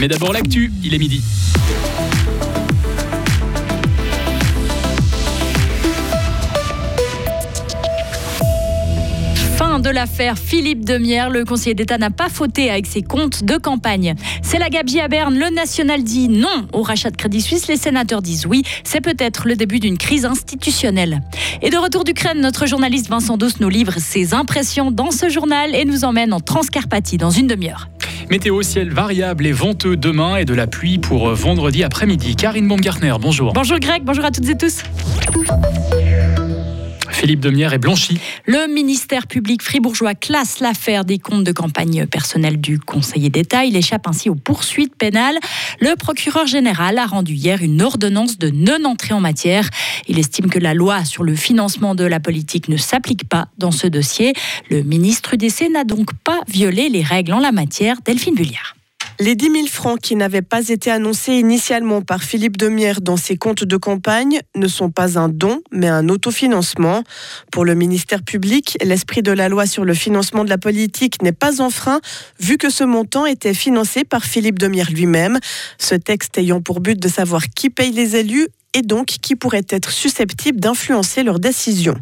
Mais d'abord l'actu, il est midi. Fin de l'affaire Philippe Demière. Le conseiller d'État n'a pas fauté avec ses comptes de campagne. C'est la gabegie à Berne. Le national dit non au rachat de Crédit Suisse. Les sénateurs disent oui. C'est peut-être le début d'une crise institutionnelle. Et de retour d'Ukraine, notre journaliste Vincent Douce nous livre ses impressions dans ce journal et nous emmène en Transcarpathie dans une demi-heure. Météo ciel variable et venteux demain et de la pluie pour vendredi après-midi. Karine Baumgartner, bonjour. Bonjour Greg, bonjour à toutes et tous. Philippe Demière est blanchi. Le ministère public fribourgeois classe l'affaire des comptes de campagne personnels du conseiller d'État. Il échappe ainsi aux poursuites pénales. Le procureur général a rendu hier une ordonnance de non-entrée en matière. Il estime que la loi sur le financement de la politique ne s'applique pas dans ce dossier. Le ministre UDC n'a donc pas violé les règles en la matière. Delphine Bulliard. Les 10 000 francs qui n'avaient pas été annoncés initialement par Philippe Demière dans ses comptes de campagne ne sont pas un don, mais un autofinancement. Pour le ministère public, l'esprit de la loi sur le financement de la politique n'est pas en frein, vu que ce montant était financé par Philippe Demière lui-même. Ce texte ayant pour but de savoir qui paye les élus et donc qui pourrait être susceptible d'influencer leurs décisions.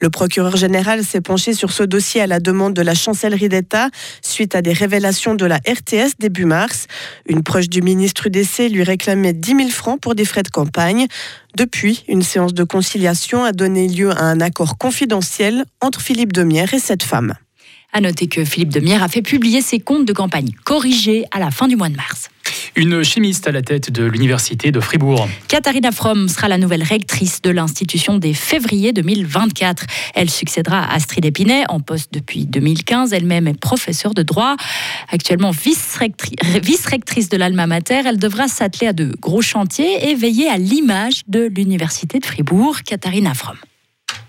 Le procureur général s'est penché sur ce dossier à la demande de la chancellerie d'État suite à des révélations de la RTS début mars. Une proche du ministre UDC lui réclamait 10 000 francs pour des frais de campagne. Depuis, une séance de conciliation a donné lieu à un accord confidentiel entre Philippe Demière et cette femme. À noter que Philippe Demière a fait publier ses comptes de campagne corrigés à la fin du mois de mars. Une chimiste à la tête de l'université de Fribourg. Katharina Fromm sera la nouvelle rectrice de l'institution dès février 2024. Elle succédera à Astrid Épinay, en poste depuis 2015. Elle-même est professeure de droit. Actuellement vice-rectrice de l'Alma Mater, elle devra s'atteler à de gros chantiers et veiller à l'image de l'université de Fribourg. Katharina Fromm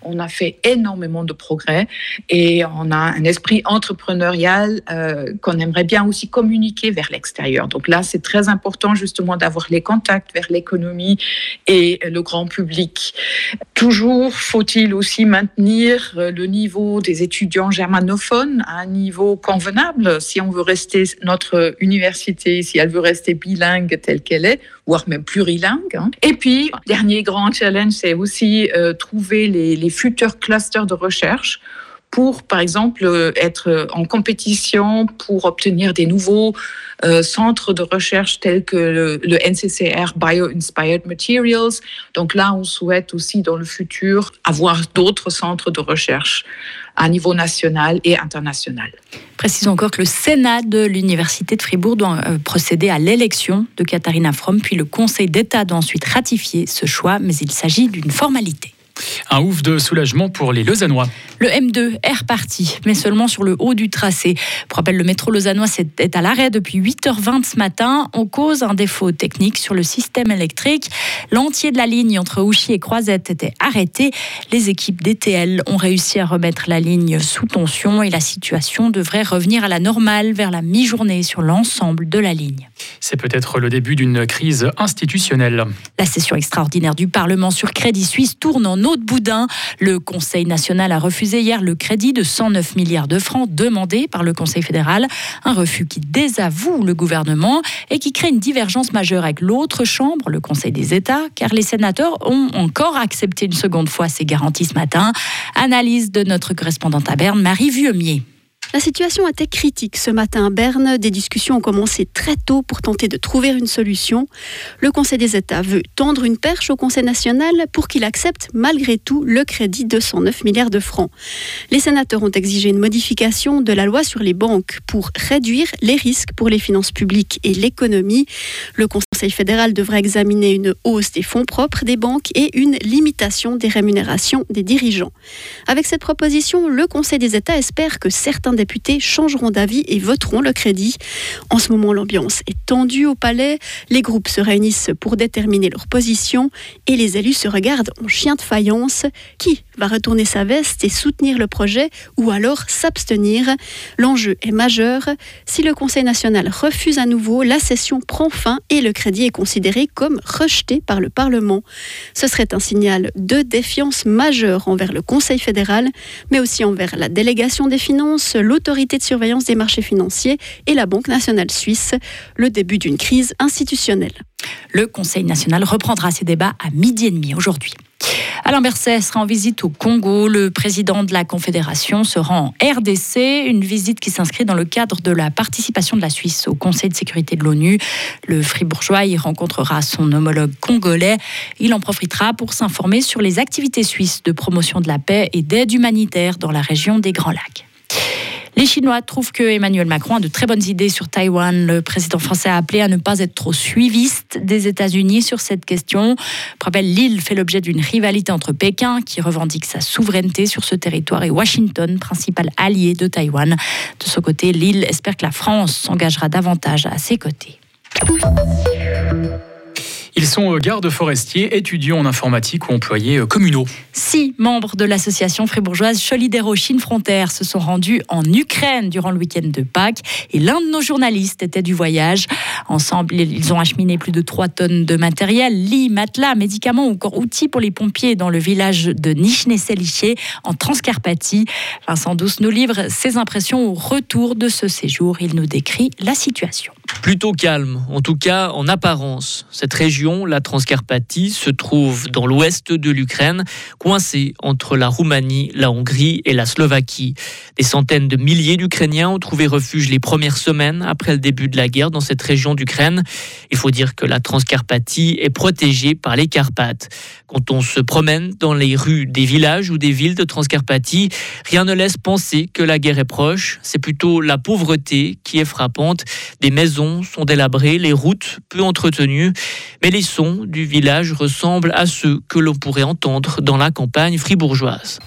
on a fait énormément de progrès et on a un esprit entrepreneurial euh, qu'on aimerait bien aussi communiquer vers l'extérieur. Donc là, c'est très important justement d'avoir les contacts vers l'économie et le grand public. Toujours faut-il aussi maintenir le niveau des étudiants germanophones à un niveau convenable si on veut rester notre université, si elle veut rester bilingue telle qu'elle est, voire même plurilingue. Hein. Et puis, dernier grand challenge, c'est aussi euh, trouver les futurs clusters de recherche pour, par exemple, euh, être en compétition pour obtenir des nouveaux euh, centres de recherche tels que le, NCCR Bio-Inspired Materials. Donc là, on souhaite aussi dans le futur avoir d'autres centres de recherche à niveau national et international. Précisons encore que le Sénat de l'Université de Fribourg doit euh, procéder à l'élection de Katharina Fromm, puis le Conseil d'État doit ensuite ratifier ce choix, mais il s'agit d'une formalité. Un ouf de soulagement pour les Lausannois. Le M2 est reparti, mais seulement sur le haut du tracé. Pour rappel, le métro lausannois est à l'arrêt depuis 8h20 ce matin. On cause un défaut technique sur le système électrique. L'entier de la ligne entre Ouchy et Croisette était arrêté. Les équipes DTL ont réussi à remettre la ligne sous tension et la situation devrait revenir à la normale vers la mi-journée sur l'ensemble de la ligne. C'est peut-être le début d'une crise institutionnelle. La session extraordinaire du Parlement sur Crédit Suisse tourne en de boudin. Le Conseil national a refusé hier le crédit de 109 milliards de francs demandé par le Conseil fédéral. Un refus qui désavoue le gouvernement et qui crée une divergence majeure avec l'autre chambre, le Conseil des États, car les sénateurs ont encore accepté une seconde fois ces garanties ce matin. Analyse de notre correspondante à Berne, Marie Vieumier. La situation était critique ce matin à Berne. Des discussions ont commencé très tôt pour tenter de trouver une solution. Le Conseil des États veut tendre une perche au Conseil national pour qu'il accepte malgré tout le crédit de 109 milliards de francs. Les sénateurs ont exigé une modification de la loi sur les banques pour réduire les risques pour les finances publiques et l'économie. Le Conseil fédéral devra examiner une hausse des fonds propres des banques et une limitation des rémunérations des dirigeants. Avec cette proposition, le Conseil des États espère que certains députés changeront d'avis et voteront le crédit. En ce moment, l'ambiance est tendue au palais. Les groupes se réunissent pour déterminer leur position et les élus se regardent en chien de faïence. Qui va retourner sa veste et soutenir le projet ou alors s'abstenir? L'enjeu est majeur. Si le Conseil national refuse à nouveau, la session prend fin et le crédit est considéré comme rejeté par le Parlement. Ce serait un signal de défiance majeure envers le Conseil fédéral, mais aussi envers la délégation des finances, l'autorité de surveillance des marchés financiers et la Banque nationale suisse. Le début d'une crise institutionnelle. Le Conseil national reprendra ses débats à midi et demi aujourd'hui. Alain Berset sera en visite au Congo. Le président de la Confédération se rend en RDC, une visite qui s'inscrit dans le cadre de la participation de la Suisse au Conseil de sécurité de l'ONU. Le fribourgeois y rencontrera son homologue congolais. Il en profitera pour s'informer sur les activités suisses de promotion de la paix et d'aide humanitaire dans la région des Grands Lacs. Les Chinois trouvent que Emmanuel Macron a de très bonnes idées sur Taïwan. Le président français a appelé à ne pas être trop suiviste des États-Unis sur cette question. Pour rappel, l'île fait l'objet d'une rivalité entre Pékin, qui revendique sa souveraineté sur ce territoire, et Washington, principal allié de Taïwan. De ce côté, l'île espère que la France s'engagera davantage à ses côtés. Ils sont euh, gardes forestiers, étudiants en informatique ou employés euh, communaux. Six membres de l'association fribourgeoise Solidero Chine Frontière se sont rendus en Ukraine durant le week-end de Pâques et l'un de nos journalistes était du voyage. Ensemble, ils ont acheminé plus de 3 tonnes de matériel, lits, matelas, médicaments ou encore outils pour les pompiers dans le village de Nichne-Seliché en Transcarpathie. Vincent Douce nous livre ses impressions au retour de ce séjour. Il nous décrit la situation. Plutôt calme, en tout cas en apparence. Cette région, la Transcarpathie, se trouve dans l'ouest de l'Ukraine, coincée entre la Roumanie, la Hongrie et la Slovaquie. Des centaines de milliers d'Ukrainiens ont trouvé refuge les premières semaines après le début de la guerre dans cette région d'Ukraine. Il faut dire que la Transcarpathie est protégée par les Carpates. Quand on se promène dans les rues des villages ou des villes de Transcarpathie, rien ne laisse penser que la guerre est proche. C'est plutôt la pauvreté qui est frappante. Des maisons sont délabrées, les routes peu entretenues, mais les sons du village ressemblent à ceux que l'on pourrait entendre dans la campagne fribourgeoise.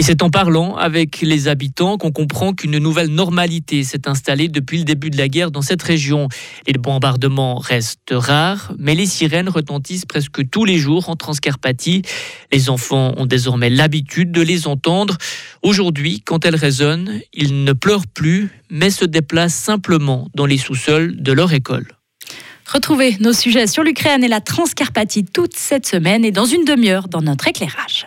Et c'est en parlant avec les habitants qu'on comprend qu'une nouvelle normalité s'est installée depuis le début de la guerre dans cette région. Les bombardements restent rares, mais les sirènes retentissent presque tous les jours en Transcarpathie. Les enfants ont désormais l'habitude de les entendre. Aujourd'hui, quand elles résonnent, ils ne pleurent plus, mais se déplacent simplement dans les sous-sols de leur école. Retrouvez nos sujets sur l'Ukraine et la Transcarpathie toute cette semaine et dans une demi-heure dans notre éclairage.